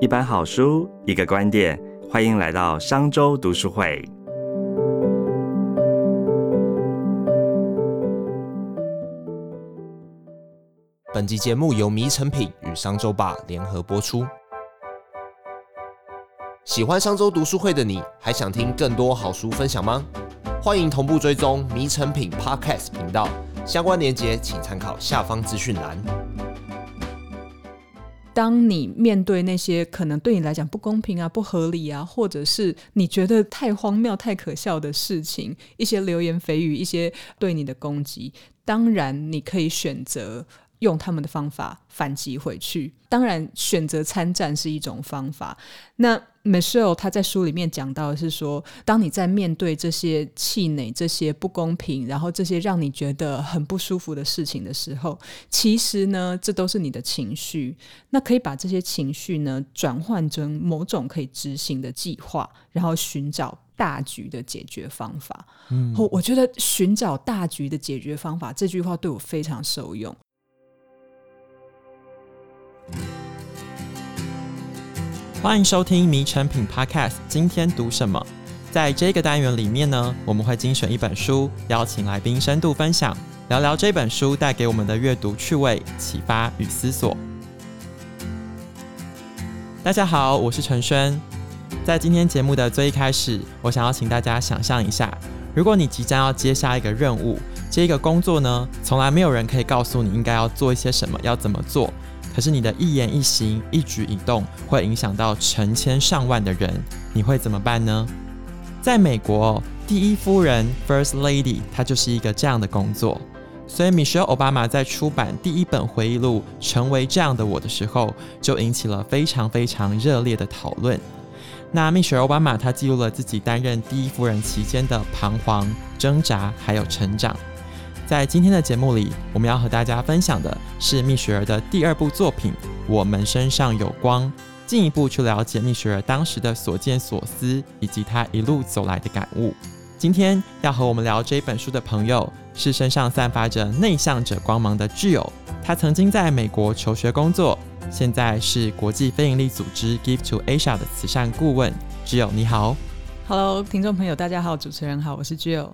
一本好书，一个观点，欢迎来到商周读书会。本集节目由迷成品与商周吧联合播出。喜欢商周读书会的你，还想听更多好书分享吗？欢迎同步追踪迷成品 Podcast 频道，相关链接请参考下方资讯栏。当你面对那些可能对你来讲不公平啊、不合理啊，或者是你觉得太荒谬、太可笑的事情，一些流言蜚语、一些对你的攻击，当然你可以选择。用他们的方法反击回去，当然选择参战是一种方法。那 Michelle 他在书里面讲到的是说，当你在面对这些气馁、这些不公平，然后这些让你觉得很不舒服的事情的时候，其实呢，这都是你的情绪。那可以把这些情绪呢转换成某种可以执行的计划，然后寻找大局的解决方法。嗯，我觉得寻找大局的解决方法这句话对我非常受用。欢迎收听《迷成品 Podcast》，今天读什么？在这个单元里面呢，我们会精选一本书，邀请来宾深度分享，聊聊这本书带给我们的阅读趣味、启发与思索。大家好，我是陈轩。在今天节目的最一开始，我想要请大家想象一下，如果你即将要接下一个任务，接一个工作呢，从来没有人可以告诉你应该要做一些什么，要怎么做。可是你的一言一行、一举一动会影响到成千上万的人，你会怎么办呢？在美国，第一夫人 （First Lady） 她就是一个这样的工作。所以，Michelle Obama 在出版第一本回忆录《成为这样的我》的时候，就引起了非常非常热烈的讨论。那 Michelle Obama 她记录了自己担任第一夫人期间的彷徨、挣扎，还有成长。在今天的节目里，我们要和大家分享的是蜜雪儿的第二部作品《我们身上有光》，进一步去了解蜜雪儿当时的所见所思，以及她一路走来的感悟。今天要和我们聊这本书的朋友是身上散发着内向者光芒的挚友，他曾经在美国求学工作，现在是国际非营利组织 Give to Asia 的慈善顾问。挚友你好，Hello，听众朋友大家好，主持人好，我是挚友。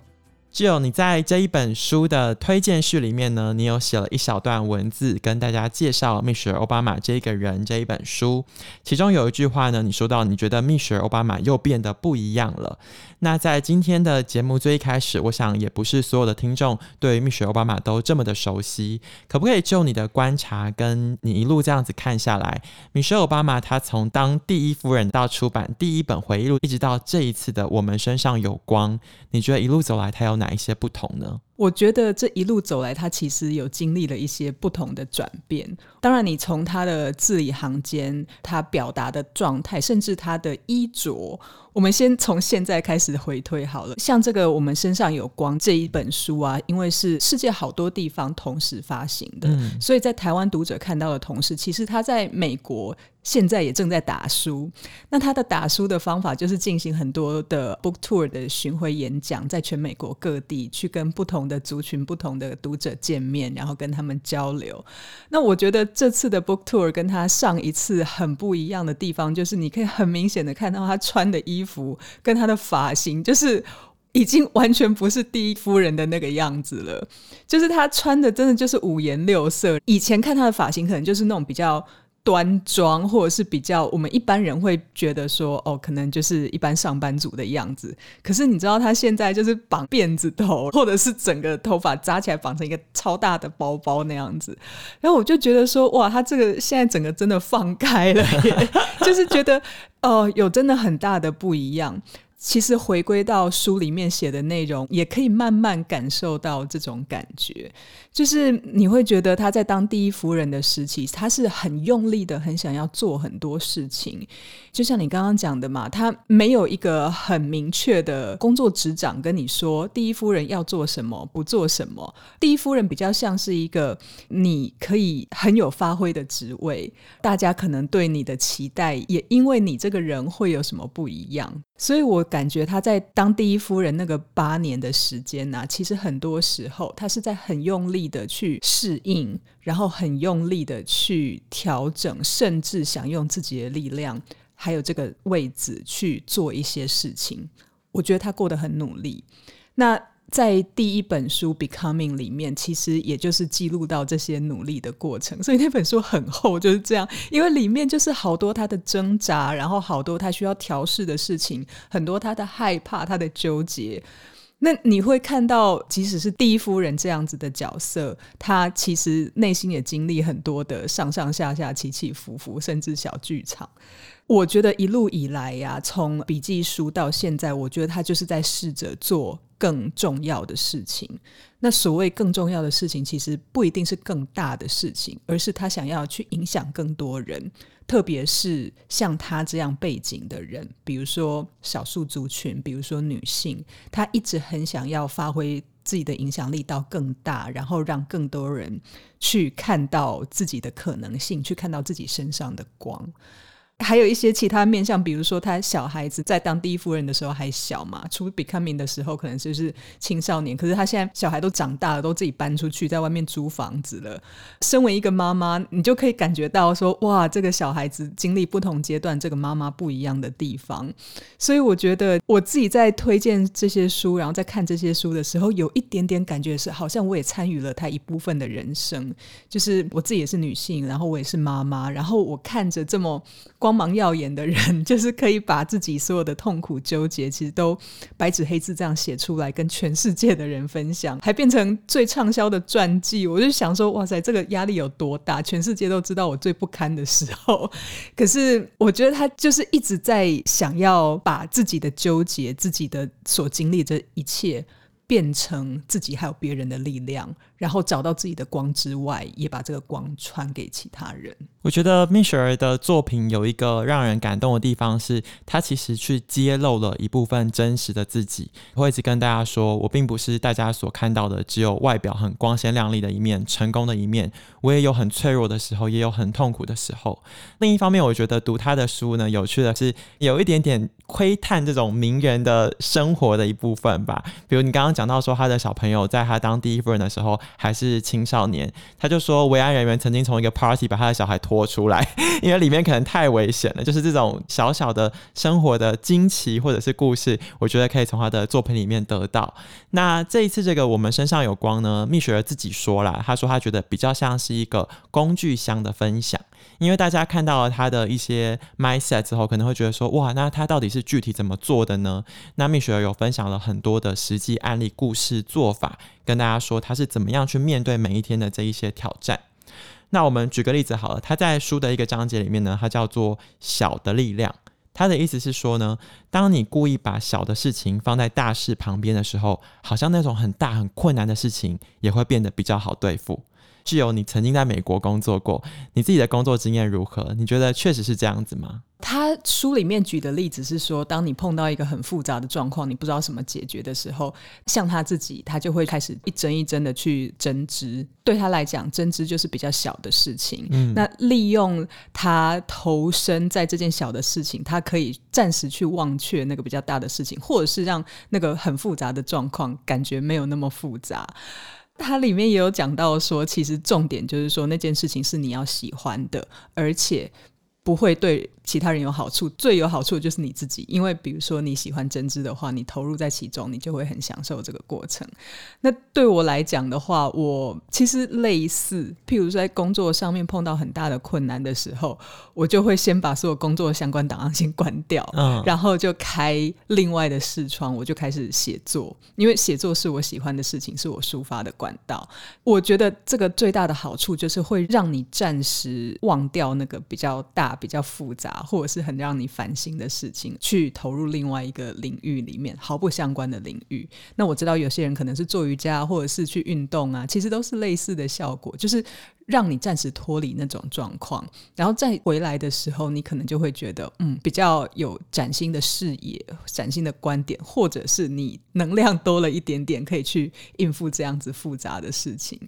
只有你在这一本书的推荐序里面呢，你有写了一小段文字，跟大家介绍蜜雪儿奥巴马这个人这一本书。其中有一句话呢，你说到你觉得蜜雪儿奥巴马又变得不一样了。那在今天的节目最一开始，我想也不是所有的听众对蜜雪奥巴马都这么的熟悉。可不可以就你的观察，跟你一路这样子看下来，蜜雪奥巴马他从当第一夫人到出版第一本回忆录，一直到这一次的《我们身上有光》，你觉得一路走来他有？哪一些不同呢？我觉得这一路走来，他其实有经历了一些不同的转变。当然，你从他的字里行间，他表达的状态，甚至他的衣着，我们先从现在开始回推好了。像这个《我们身上有光》这一本书啊，因为是世界好多地方同时发行的，所以在台湾读者看到的同时，其实他在美国。现在也正在打书，那他的打书的方法就是进行很多的 book tour 的巡回演讲，在全美国各地去跟不同的族群、不同的读者见面，然后跟他们交流。那我觉得这次的 book tour 跟他上一次很不一样的地方，就是你可以很明显的看到他穿的衣服跟他的发型，就是已经完全不是第一夫人的那个样子了。就是他穿的真的就是五颜六色，以前看他的发型可能就是那种比较。端庄，或者是比较我们一般人会觉得说，哦，可能就是一般上班族的样子。可是你知道，他现在就是绑辫子头，或者是整个头发扎起来绑成一个超大的包包那样子。然后我就觉得说，哇，他这个现在整个真的放开了，就是觉得哦，有真的很大的不一样。其实回归到书里面写的内容，也可以慢慢感受到这种感觉，就是你会觉得他在当第一夫人的时期，他是很用力的，很想要做很多事情。就像你刚刚讲的嘛，他没有一个很明确的工作职掌跟你说，第一夫人要做什么，不做什么。第一夫人比较像是一个你可以很有发挥的职位，大家可能对你的期待，也因为你这个人会有什么不一样。所以我感觉他在当第一夫人那个八年的时间呢、其实很多时候他是在很用力的去适应，然后很用力的去调整，甚至想用自己的力量，还有这个位置去做一些事情。我觉得他过得很努力。那在第一本书《Becoming》里面，其实也就是记录到这些努力的过程，所以那本书很厚，就是这样。因为里面就是好多他的挣扎，然后好多他需要调试的事情，很多他的害怕、他的纠结。那你会看到，即使是第一夫人这样子的角色，她其实内心也经历很多的上上下下、起起伏伏，甚至小剧场。我觉得一路以来呀、从笔记书到现在，我觉得他就是在试着做更重要的事情。那所谓更重要的事情，其实不一定是更大的事情，而是他想要去影响更多人，特别是像他这样背景的人，比如说少数族群，比如说女性，他一直很想要发挥自己的影响力到更大，然后让更多人去看到自己的可能性，去看到自己身上的光。还有一些其他面向，比如说他小孩子在当第一夫人的时候还小嘛，出 becoming 的时候可能就是青少年，可是他现在小孩都长大了，都自己搬出去在外面租房子了。身为一个妈妈，你就可以感觉到说，哇，这个小孩子经历不同阶段，这个妈妈不一样的地方。所以我觉得我自己在推荐这些书，然后在看这些书的时候，有一点点感觉是，好像我也参与了他一部分的人生。就是我自己也是女性，然后我也是妈妈，然后我看着这么光芒耀眼的人，就是可以把自己所有的痛苦纠结，其实都白纸黑字这样写出来，跟全世界的人分享，还变成最畅销的传记。我就想说，哇塞，这个压力有多大？全世界都知道我最不堪的时候，可是我觉得他就是一直在想要把自己的纠结、自己的所经历这一切。变成自己还有别人的力量，然后找到自己的光之外，也把这个光传给其他人。我觉得蜜雪儿的作品有一个让人感动的地方是，她其实去揭露了一部分真实的自己。我会一直跟大家说，我并不是大家所看到的只有外表很光鲜亮丽的一面、成功的一面，我也有很脆弱的时候，也有很痛苦的时候。另一方面，我觉得读她的书呢，有趣的是有一点点窥探这种名人的生活的一部分吧。比如你刚刚讲到说，他的小朋友在他当第一夫人的时候还是青少年，他就说维安人员曾经从一个 party 把他的小孩拖出来，因为里面可能太危险了。就是这种小小的生活的惊奇或者是故事，我觉得可以从他的作品里面得到。那这一次这个我们身上有光呢，蜜雪儿自己说了，他说他觉得比较像是一个工具箱的分享。因为大家看到了他的一些 mindset 之后，可能会觉得说，哇，那他到底是具体怎么做的呢？那蜜雪儿有分享了很多的实际案例、故事、做法，跟大家说他是怎么样去面对每一天的这一些挑战。那我们举个例子好了，他在书的一个章节里面呢，它叫做“小的力量”。他的意思是说呢，当你故意把小的事情放在大事旁边的时候，好像那种很大很困难的事情也会变得比较好对付。具有你曾经在美国工作过，你自己的工作经验如何？你觉得确实是这样子吗？他书里面举的例子是说，当你碰到一个很复杂的状况，你不知道怎么解决的时候，像他自己，他就会开始一针一针的去针织。对他来讲，针织就是比较小的事情。嗯，那利用他投身在这件小的事情，他可以暂时去忘却那个比较大的事情，或者是让那个很复杂的状况感觉没有那么复杂。它里面也有讲到说，其实重点就是说那件事情是你要喜欢的，而且不会对其他人有好处。最有好处的就是你自己，因为比如说你喜欢针织的话，你投入在其中，你就会很享受这个过程。那对我来讲的话，我其实类似，譬如说在工作上面碰到很大的困难的时候，我就会先把所有工作相关档案先关掉，嗯然后就开另外的视窗，我就开始写作，因为写作是我喜欢的事情，是我抒发的管道。我觉得这个最大的好处就是会让你暂时忘掉那个比较大、比较复杂，或者是很让你烦心的事情，去投入另外一个领域里面毫不相关的领域。那我知道有些人可能是做瑜伽，或者是去运动啊，其实都是类似的效果，就是让你暂时脱离那种状况，然后再回来的时候，你可能就会觉得，嗯，比较有崭新的视野、崭新的观点，或者是你能量多了一点点，可以去应付这样子复杂的事情。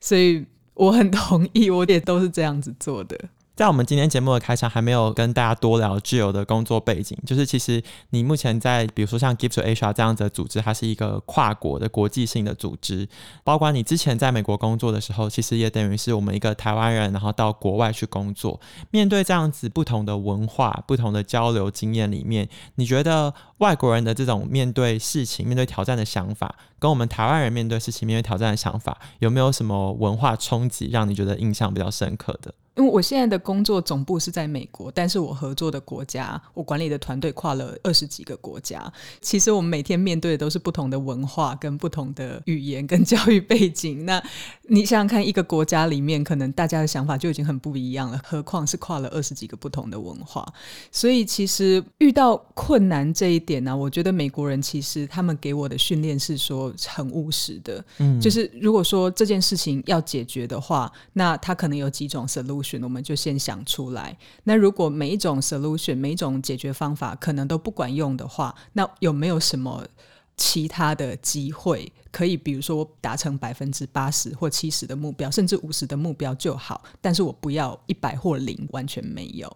所以我很同意，我也都是这样子做的。在我们今天节目的开场，还没有跟大家多聊具有的工作背景。就是其实你目前在，比如说像 Give to Asia 这样子的组织，它是一个跨国的国际性的组织。包括你之前在美国工作的时候，其实也等于是我们一个台湾人，然后到国外去工作，面对这样子不同的文化、不同的交流经验里面，你觉得外国人的这种面对事情、面对挑战的想法，跟我们台湾人面对事情、面对挑战的想法，有没有什么文化冲击，让你觉得印象比较深刻的？因为我现在的工作总部是在美国，但是我合作的国家，我管理的团队跨了二十几个国家。其实我们每天面对的都是不同的文化、跟不同的语言、跟 教育背景。那你想想看，一个国家里面，可能大家的想法就已经很不一样了，何况是跨了二十几个不同的文化。所以其实遇到困难这一点呢，我觉得美国人其实他们给我的训练是说很务实的，嗯，就是如果说这件事情要解决的话，那他可能有几种 solution。我们就先想出来。那如果每一种 solution、每一种解决方法可能都不管用的话，那有没有什么其他的机会可以，比如说达成百分之八十或七十的目标，甚至五十的目标就好？但是我不要一百或零，完全没有。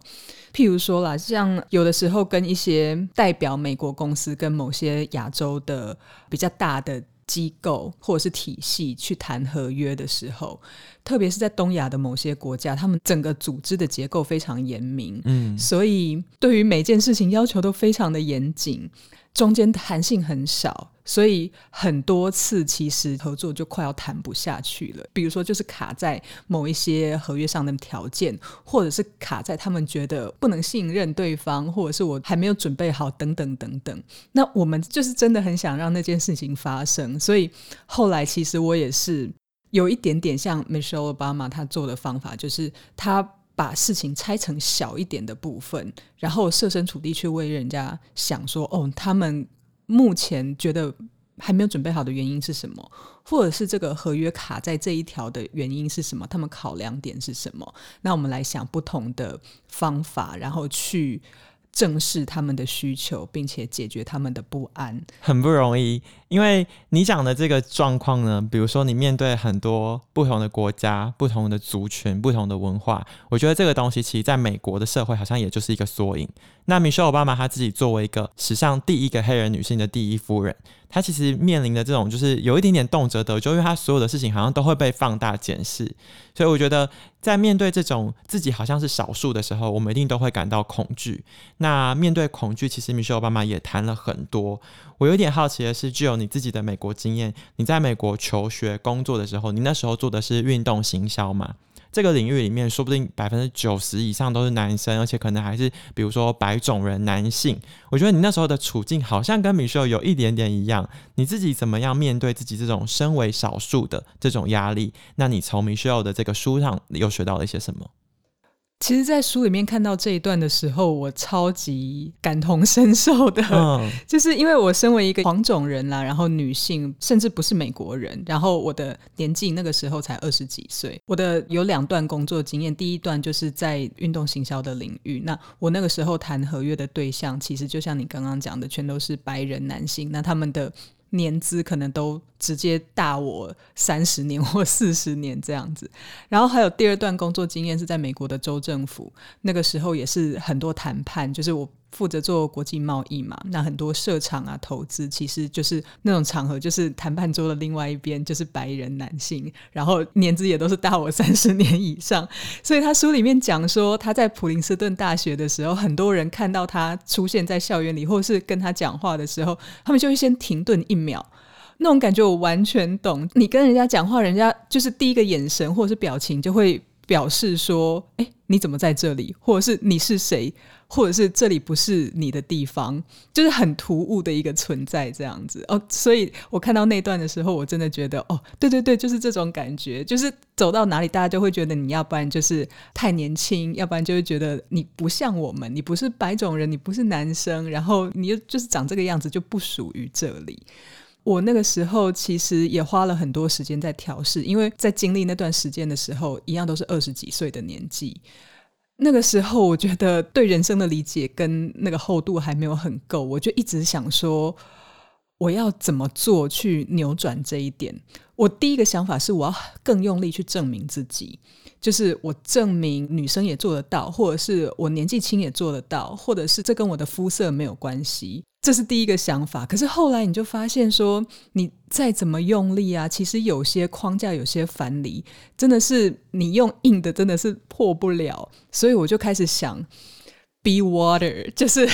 譬如说啦，像有的时候跟一些代表美国公司跟某些亚洲的比较大的。机构或者是体系去谈合约的时候，特别是在东亚的某些国家，他们整个组织的结构非常严明，嗯，所以对于每件事情要求都非常的严谨。中间弹性很少，所以很多次其实合作就快要谈不下去了。比如说，就是卡在某一些合约上的条件，或者是卡在他们觉得不能信任对方，或者是我还没有准备好等等等等。那我们就是真的很想让那件事情发生，所以后来其实我也是有一点点像 Michelle Obama 他做的方法，就是他。把事情拆成小一点的部分，然后设身处地去为人家想说，哦，他们目前觉得还没有准备好的原因是什么，或者是这个合约卡在这一条的原因是什么？他们考量点是什么？那我们来想不同的方法，然后去。正视他们的需求，并且解决他们的不安，很不容易。因为你讲的这个状况呢，比如说你面对很多不同的国家、不同的族群、不同的文化，我觉得这个东西其实在美国的社会好像也就是一个缩影。那米歇尔奥巴马他自己作为一个史上第一个黑人女性的第一夫人。她其实面临的这种，就是有一点点动辄得咎，因为她所有的事情好像都会被放大检视，所以我觉得在面对这种自己好像是少数的时候，我们一定都会感到恐惧。那面对恐惧，其实米歇尔奥巴马也谈了很多。我有点好奇的是，具有你自己的美国经验，你在美国求学工作的时候，你那时候做的是运动行销嘛？这个领域里面，说不定百分之九十以上都是男生，而且可能还是比如说白种人男性。我觉得你那时候的处境好像跟米秀有一点点一样。你自己怎么样面对自己这种身为少数的这种压力？那你从米秀的这个书上又学到了一些什么？其实，在书里面看到这一段的时候，我超级感同身受的，就是因为我身为一个黄种人啦，然后女性，甚至不是美国人，然后我的年纪那个时候才二十几岁，我的有两段工作经验，第一段就是在运动行销的领域，那我那个时候谈合约的对象，其实就像你刚刚讲的，全都是白人男性，那他们的。年资可能都直接大我三十年 或四十年这样子，然后还有第二段工作经验是在美国的州政府，那个时候也是很多谈判，就是我。负责做国际贸易嘛，那很多设厂啊、投资，其实就是那种场合，就是谈判桌的另外一边就是白人男性，然后年资也都是大我三十年以上。所以他书里面讲说，他在普林斯顿大学的时候，很多人看到他出现在校园里，或是跟他讲话的时候，他们就会先停顿一秒，那种感觉我完全懂。你跟人家讲话，人家就是第一个眼神或者是表情就会。表示说：“哎，你怎么在这里？或者是你是谁？或者是这里不是你的地方？就是很突兀的一个存在，这样子哦。所以我看到那段的时候，我真的觉得，哦，对对对，就是这种感觉。就是走到哪里，大家就会觉得你要不然就是太年轻，要不然就会觉得你不像我们，你不是白种人，你不是男生，然后你又就是长这个样子，就不属于这里。”我那个时候其实也花了很多时间在调试，因为在经历那段时间的时候，一样都是二十几岁的年纪。那个时候，我觉得对人生的理解跟那个厚度还没有很够，我就一直想说，我要怎么做去扭转这一点？我第一个想法是，我要更用力去证明自己，就是我证明女生也做得到，或者是我年纪轻也做得到，或者是这跟我的肤色没有关系，这是第一个想法。可是后来你就发现说，你再怎么用力啊，其实有些框架、有些樊篱，真的是你用硬的，真的是破不了。所以我就开始想。Be water，就是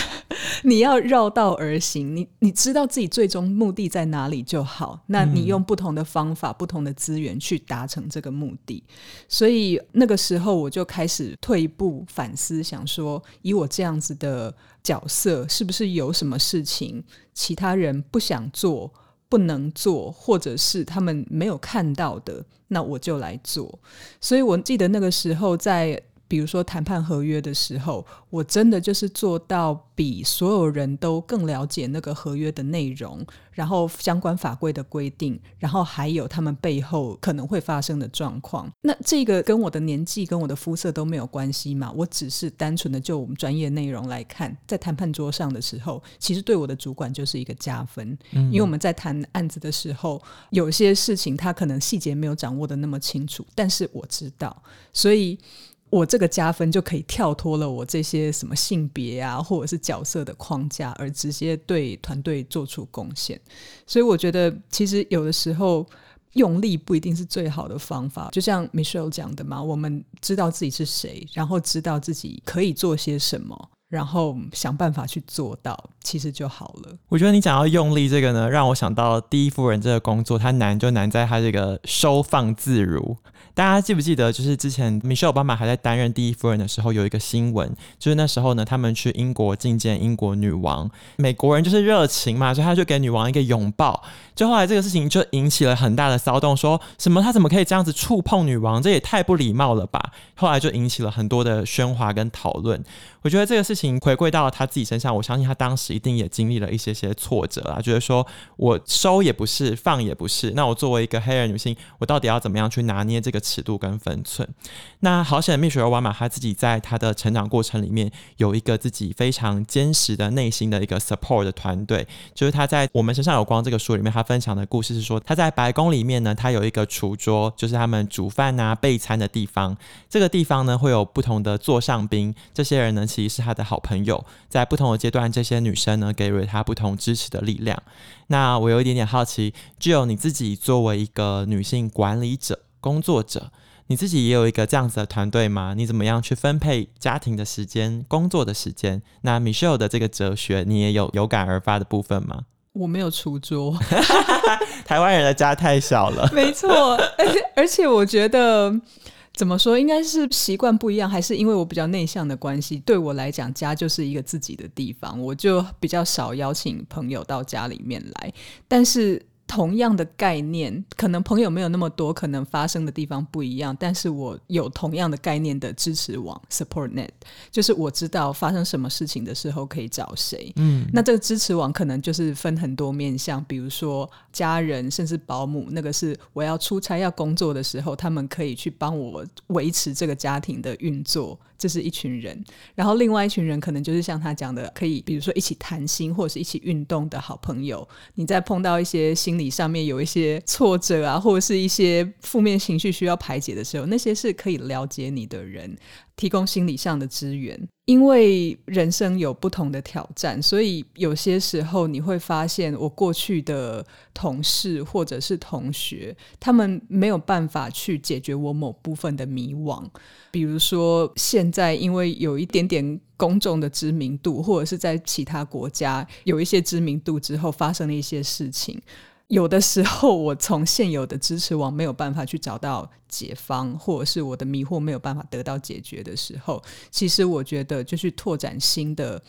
你要绕道而行。你你知道自己最终目的在哪里就好。那你用不同的方法、不同的资源去达成这个目的。所以那个时候我就开始退一步反思，想说，以我这样子的角色，是不是有什么事情其他人不想做、不能做，或者是他们没有看到的，那我就来做。所以我记得那个时候在。比如说谈判合约的时候，我真的就是做到比所有人都更了解那个合约的内容，然后相关法规的规定，然后还有他们背后可能会发生的状况。那这个跟我的年纪、跟我的肤色都没有关系嘛？我只是单纯的就我们专业内容来看，在谈判桌上的时候，其实对我的主管就是一个加分，因为我们在谈案子的时候，有些事情他可能细节没有掌握的那么清楚，但是我知道，所以。我这个加分就可以跳脱了我这些什么性别啊，或者是角色的框架，而直接对团队做出贡献。所以我觉得，其实有的时候用力不一定是最好的方法。就像 Michelle 讲的嘛，我们知道自己是谁，然后知道自己可以做些什么。然后想办法去做到，其实就好了。我觉得你讲到用力这个呢，让我想到第一夫人这个工作，它难就难在它这个收放自如。大家记不记得，就是之前 Michelle 奥巴马还在担任第一夫人的时候，有一个新闻，就是那时候呢，他们去英国觐见英国女王，美国人就是热情嘛，所以他就给女王一个拥抱。就后来这个事情就引起了很大的骚动，说什么他怎么可以这样子触碰女王？这也太不礼貌了吧！后来就引起了很多的喧哗跟讨论。我觉得这个事情回归到他自己身上，我相信他当时一定也经历了一些些挫折啊，觉得说我收也不是，放也不是。那我作为一个黑人女性，我到底要怎么样去拿捏这个尺度跟分寸？那好显蜜雪儿·瓦玛她自己在她的成长过程里面有一个自己非常坚实的内心的一个 support 的团队，就是她在我们身上有光这个书里面，她分享的故事是说，她在白宫里面呢，她有一个厨桌，就是他们煮饭啊备餐的地方。这个地方呢，会有不同的座上宾，这些人呢，其实是她的好朋友。在不同的阶段，这些女生呢，给予她不同支持的力量。那我有一点点好奇，只有你自己作为一个女性管理者、工作者。你自己也有一个这样子的团队吗？你怎么样去分配家庭的时间、工作的时间？那 Michelle 的这个哲学，你也有有感而发的部分吗？我没有出桌，台湾人的家太小了。没错，而且我觉得怎么说，应该是习惯不一样，还是因为我比较内向的关系？对我来讲，家就是一个自己的地方，我就比较少邀请朋友到家里面来，但是。同样的概念，可能朋友没有那么多，可能发生的地方不一样，但是我有同样的概念的支持网 support net，就是我知道发生什么事情的时候可以找谁。嗯，那这个支持网可能就是分很多面向，比如说家人，甚至保姆，那个是我要出差要工作的时候，他们可以去帮我维持这个家庭的运作。这是一群人，然后另外一群人可能就是像他讲的，可以比如说一起谈心或者是一起运动的好朋友。你在碰到一些心理上面有一些挫折啊，或者是一些负面情绪需要排解的时候，那些是可以了解你的人。提供心理上的资源，因为人生有不同的挑战，所以有些时候你会发现，我过去的同事或者是同学，他们没有办法去解决我某部分的迷惘。比如说，现在因为有一点点公众的知名度，或者是在其他国家有一些知名度之后，发生了一些事情。有的时候，我从现有的支持网没有办法去找到解方，或者是我的迷惑没有办法得到解决的时候，其实我觉得就去拓展新的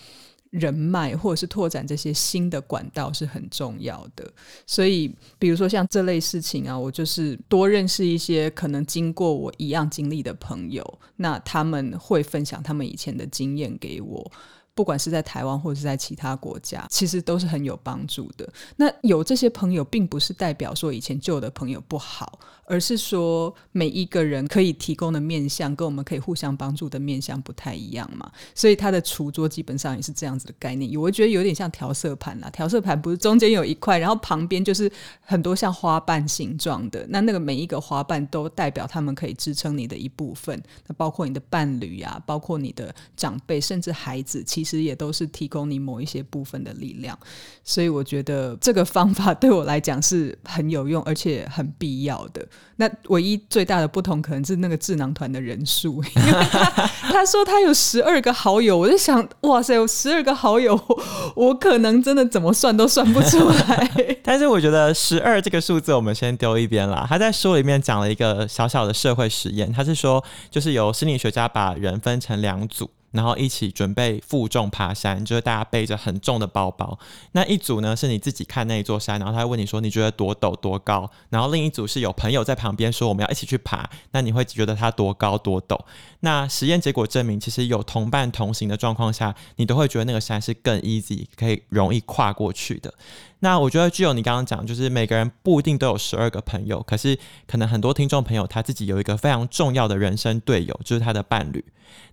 人脉，或者是拓展这些新的管道是很重要的。所以，比如说像这类事情啊，我就是多认识一些可能经过我一样经历的朋友，那他们会分享他们以前的经验给我。不管是在台湾或者是在其他国家，其实都是很有帮助的。那有这些朋友，并不是代表说以前旧的朋友不好，而是说每一个人可以提供的面相，跟我们可以互相帮助的面相不太一样嘛。所以他的厨桌基本上也是这样子的概念。我觉得有点像调色盘啦，调色盘不是中间有一块，然后旁边就是很多像花瓣形状的，那那个每一个花瓣都代表他们可以支撑你的一部分。那包括你的伴侣呀，包括你的长辈，甚至孩子，其实也都是提供你某一些部分的力量。所以我觉得这个方法对我来讲是很有用，而且很必要的。那唯一最大的不同可能是那个智囊团的人数，因 为他说他有十二个好友，我就想，哇塞，有十二个好友，我可能真的怎么算都算不出来。但是我觉得十二这个数字我们先丢一边啦。他在书里面讲了一个小小的社会实验，他是说，就是由心理学家把人分成两组。然后一起准备负重爬山，就是大家背着很重的包包。那一组呢是你自己看那一座山，然后他会问你说你觉得多陡多高？然后另一组是有朋友在旁边说我们要一起去爬，那你会觉得它多高多陡？那实验结果证明，其实有同伴同行的状况下，你都会觉得那个山是更 easy，可以容易跨过去的。那我觉得具有你刚刚讲，就是每个人不一定都有十二个朋友，可是可能很多听众朋友他自己有一个非常重要的人生队友，就是他的伴侣。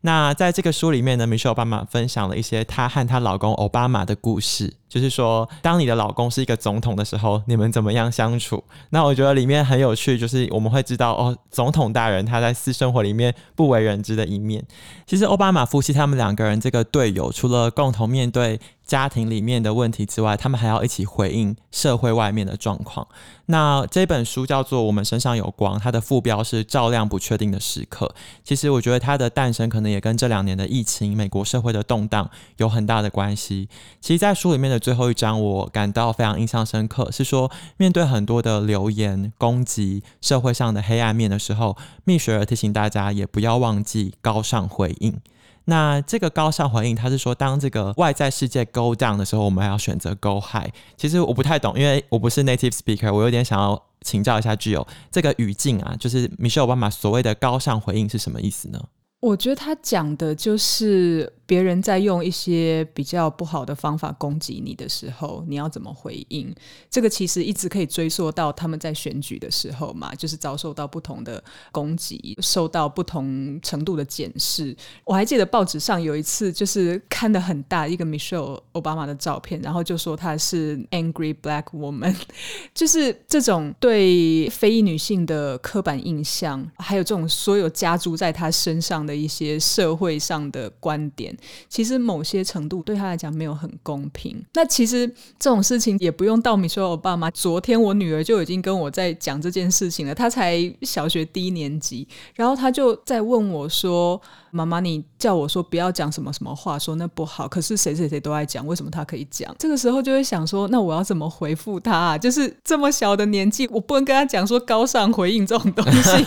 那在这个书里面呢，Michelle 爸妈分享了一些她和她老公奥巴马的故事，就是说，当你的老公是一个总统的时候，你们怎么样相处？那我觉得里面很有趣，就是我们会知道哦，总统大人他在私生活里面不为人知的一面。其实奥巴马夫妻他们两个人这个队友，除了共同面对。家庭里面的问题之外，他们还要一起回应社会外面的状况。那这本书叫做《我们身上有光》，它的副标是“照亮不确定的时刻”。其实我觉得它的诞生可能也跟这两年的疫情、美国社会的动荡有很大的关系。其实，在书里面的最后一章，我感到非常印象深刻，是说面对很多的流言攻击、社会上的黑暗面的时候，蜜雪儿提醒大家也不要忘记高尚回应。那这个高尚回应，他是说，当这个外在世界 go down 的时候，我们还要选择 go high。其实我不太懂，因为我不是 native speaker，我有点想要请教一下具有这个语境啊，就是 Michelle Obama 所谓的高尚回应是什么意思呢？我觉得他讲的就是别人在用一些比较不好的方法攻击你的时候，你要怎么回应？这个其实一直可以追溯到他们在选举的时候嘛，就是遭受到不同的攻击，受到不同程度的检视。我还记得报纸上有一次就是看的很大一个 Michelle Obama 的照片，然后就说她是 Angry Black Woman，就是这种对非裔女性的刻板印象，还有这种所有加诸在她身上。的一些社会上的观点，其实某些程度对他来讲没有很公平。那其实这种事情也不用到米说，我爸妈昨天我女儿就已经跟我在讲这件事情了。她才小学低年级，然后她就在问我说：“妈妈，你叫我说不要讲什么什么话，说那不好。可是谁谁谁都爱讲，为什么他可以讲？”这个时候就会想说：“那我要怎么回复他？啊？就是这么小的年纪，我不能跟他讲说高尚回应这种东西。”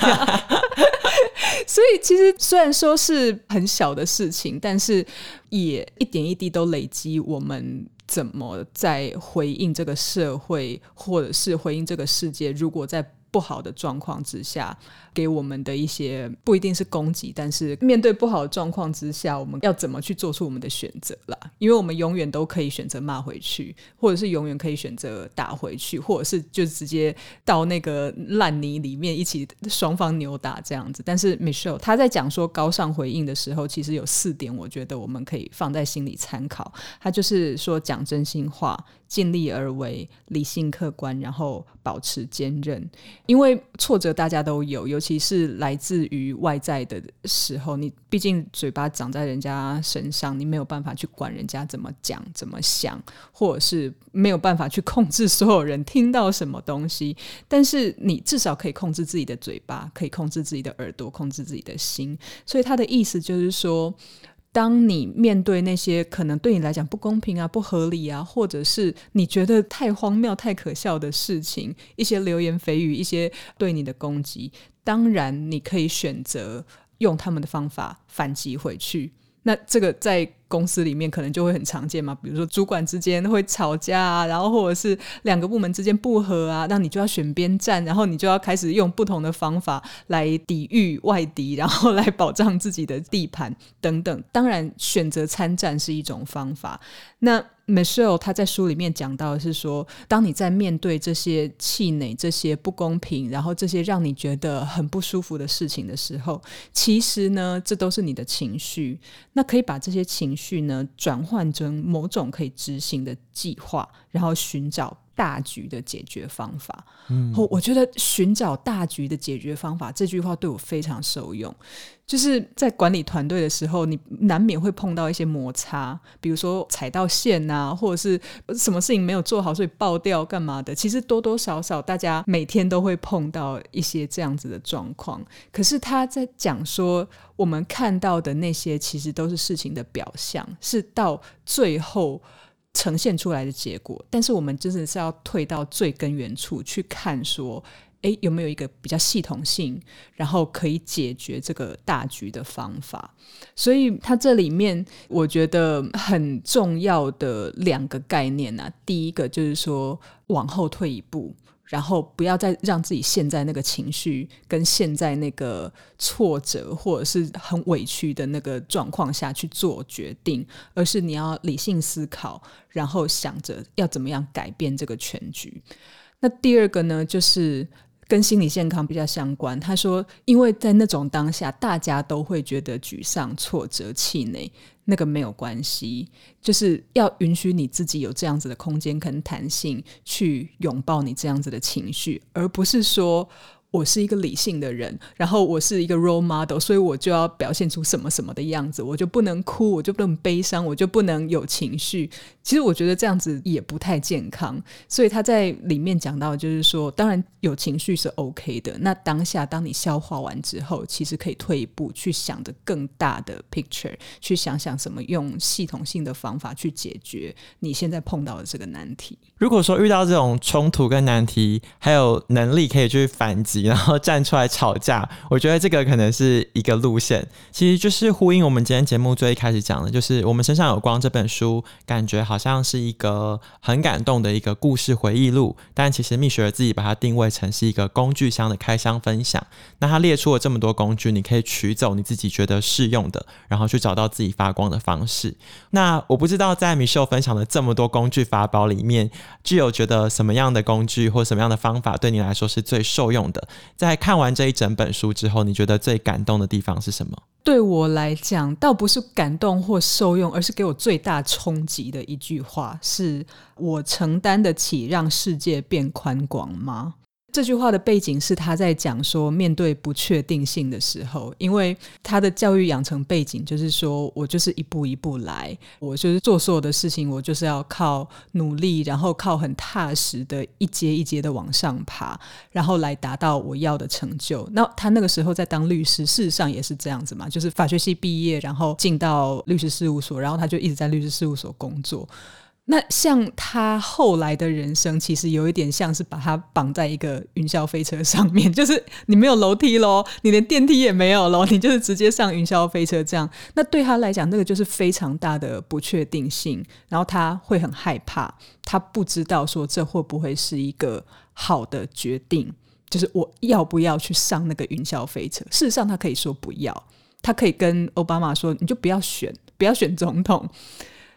所以，其实虽然说是很小的事情，但是也一点一滴都累积。我们怎么在回应这个社会，或者是回应这个世界？如果在不好的状况之下。给我们的一些不一定是攻击，但是面对不好的状况之下，我们要怎么去做出我们的选择啦？因为我们永远都可以选择骂回去，或者是永远可以选择打回去，或者是就直接到那个烂泥里面一起双方扭打这样子。但是 Michelle 他在讲说高尚回应的时候，其实有四点，我觉得我们可以放在心里参考。他就是说讲真心话，尽力而为，理性客观，然后保持坚韧。因为挫折大家都有，尤其是来自于外在的时候，你毕竟嘴巴长在人家身上，你没有办法去管人家怎么讲、怎么想，或者是没有办法去控制所有人听到什么东西。但是你至少可以控制自己的嘴巴，可以控制自己的耳朵，控制自己的心。所以他的意思就是说。当你面对那些可能对你来讲不公平啊、不合理啊，或者是你觉得太荒谬、太可笑的事情，一些流言蜚语、一些对你的攻击，当然你可以选择用他们的方法反击回去。那这个在公司里面可能就会很常见嘛，比如说主管之间会吵架啊，然后或者是两个部门之间不和啊，那你就要选边站，然后你就要开始用不同的方法来抵御外敌，然后来保障自己的地盘等等。当然，选择参战是一种方法。那 Michelle 他在书里面讲到的是说，当你在面对这些气馁、这些不公平，然后这些让你觉得很不舒服的事情的时候，其实呢，这都是你的情绪。那可以把这些情绪呢，转换成某种可以执行的计划，然后寻找大局的解决方法。嗯，我觉得寻找大局的解决方法这句话对我非常受用。就是在管理团队的时候，你难免会碰到一些摩擦，比如说踩到线啊，或者是什么事情没有做好，所以爆掉干嘛的。其实多多少少，大家每天都会碰到一些这样子的状况。可是他在讲说，我们看到的那些其实都是事情的表象，是到最后呈现出来的结果。但是我们真的是要退到最根源处去看说。诶，有没有一个比较系统性，然后可以解决这个大局的方法？所以它这里面我觉得很重要的两个概念呢，第一个就是说往后退一步，然后不要再让自己陷在那个情绪跟现在那个挫折或者是很委屈的那个状况下去做决定，而是你要理性思考，然后想着要怎么样改变这个全局。那第二个呢，就是。跟心理健康比较相关。他说，因为在那种当下，大家都会觉得沮丧、挫折、气馁，那个没有关系，就是要允许你自己有这样子的空间跟弹性，去拥抱你这样子的情绪，而不是说。我是一个理性的人，然后我是一个 role model，所以我就要表现出什么什么的样子，我就不能哭，我就不能悲伤，我就不能有情绪。其实我觉得这样子也不太健康。所以他在里面讲到，就是说，当然有情绪是 OK 的。那当下当你消化完之后，其实可以退一步去想的更大的 picture，去想想什么用系统性的方法去解决你现在碰到的这个难题。如果说遇到这种冲突跟难题，还有能力可以去反击。然后站出来吵架，我觉得这个可能是一个路线，其实就是呼应我们今天节目最一开始讲的，就是我们身上有光这本书，感觉好像是一个很感动的一个故事回忆录，但其实蜜雪儿自己把它定位成是一个工具箱的开箱分享。那他列出了这么多工具，你可以取走你自己觉得适用的，然后去找到自己发光的方式。那我不知道在米秀分享的这么多工具法宝里面，具有觉得什么样的工具或什么样的方法对你来说是最受用的？在看完这一整本书之后，你觉得最感动的地方是什么？对我来讲，倒不是感动或受用，而是给我最大冲击的一句话：是我承担得起让世界变宽广吗？这句话的背景是他在讲说，面对不确定性的时候，因为他的教育养成背景就是说我就是一步一步来，我就是做所有的事情，我就是要靠努力，然后靠很踏实的一阶一阶的往上爬，然后来达到我要的成就。那他那个时候在当律师，事实上也是这样子嘛，就是法学系毕业，然后进到律师事务所，然后他就一直在律师事务所工作。那像他后来的人生，其实有一点像是把他绑在一个云霄飞车上面，就是你没有楼梯喽，你连电梯也没有喽，你就是直接上云霄飞车这样。那对他来讲，那个就是非常大的不确定性，然后他会很害怕，他不知道说这会不会是一个好的决定，就是我要不要去上那个云霄飞车？事实上，他可以说不要，他可以跟奥巴马说，你就不要选，不要选总统。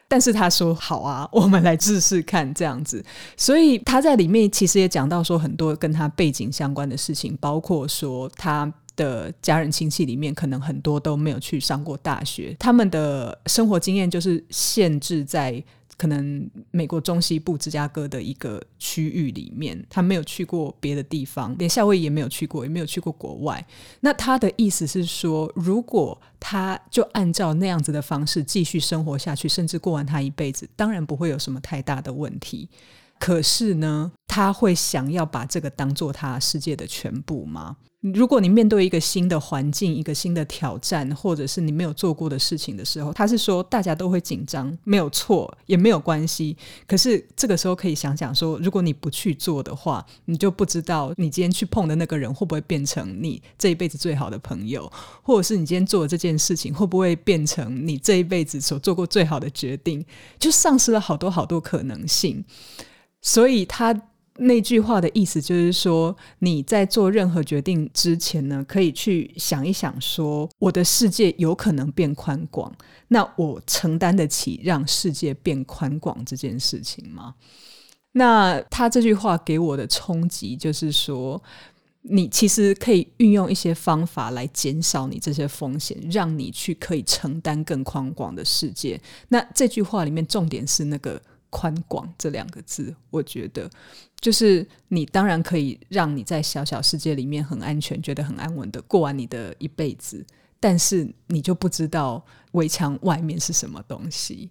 但是他说好啊，我们来试试看这样子。所以他在里面其实也讲到说很多跟他背景相关的事情，包括说他的家人亲戚里面可能很多都没有去上过大学，他们的生活经验就是限制在。可能美国中西部芝加哥的一个区域里面，他没有去过别的地方，连夏威夷也没有去过，也没有去过国外。那他的意思是说，如果他就按照那样子的方式继续生活下去，甚至过完他一辈子，当然不会有什么太大的问题。可是呢，他会想要把这个当做他世界的全部吗？如果你面对一个新的环境、一个新的挑战，或者是你没有做过的事情的时候，他是说大家都会紧张，没有错，也没有关系。可是这个时候可以想想说，如果你不去做的话，你就不知道你今天去碰的那个人会不会变成你这一辈子最好的朋友，或者是你今天做的这件事情会不会变成你这一辈子所做过最好的决定，就丧失了好多好多可能性。所以他。那句话的意思就是说，你在做任何决定之前呢，可以去想一想，说我的世界有可能变宽广，那我承担得起让世界变宽广这件事情吗？那他这句话给我的冲击就是说，你其实可以运用一些方法来减少你这些风险，让你去可以承担更宽广的世界。那这句话里面重点是那个。宽广这两个字，我觉得就是你当然可以让你在小小世界里面很安全，觉得很安稳的过完你的一辈子，但是你就不知道围墙外面是什么东西。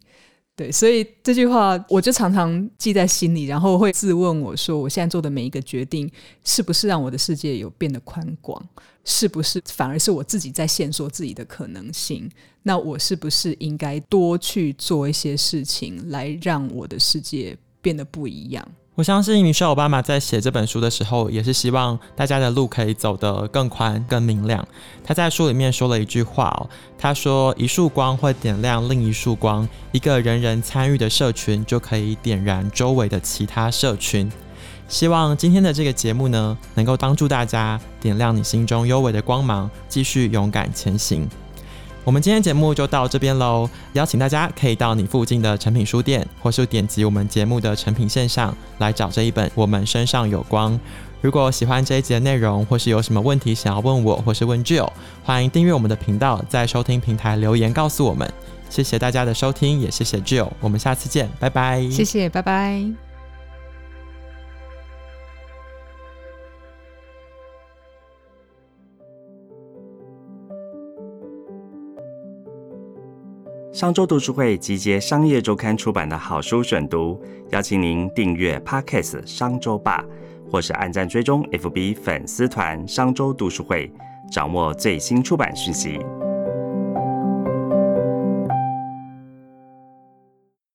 对，所以这句话我就常常记在心里，然后会自问我说：我现在做的每一个决定，是不是让我的世界有变得宽广？是不是反而是我自己在限缩自己的可能性？那我是不是应该多去做一些事情，来让我的世界变得不一样？我相信米歇尔·奥巴马在写这本书的时候，也是希望大家的路可以走得更宽、更明亮。他在书里面说了一句话哦，他说：“一束光会点亮另一束光，一个人人参与的社群就可以点燃周围的其他社群。”希望今天的这个节目呢，能够帮助大家点亮你心中幽微的光芒，继续勇敢前行。我们今天节目就到这边喽，邀请大家可以到你附近的成品书店，或是点击我们节目的成品线上来找这一本《我们身上有光》。如果喜欢这一集的内容，或是有什么问题想要问我，或是问 Jill，欢迎订阅我们的频道，在收听平台留言告诉我们。谢谢大家的收听，也谢谢 Jill，我们下次见，拜拜。谢谢，拜拜。商周读书会集结商业周刊出版的好书选读，邀请您订阅 Podcast 商周吧，或是按赞追踪 FB 粉丝团商周读书会，掌握最新出版讯息。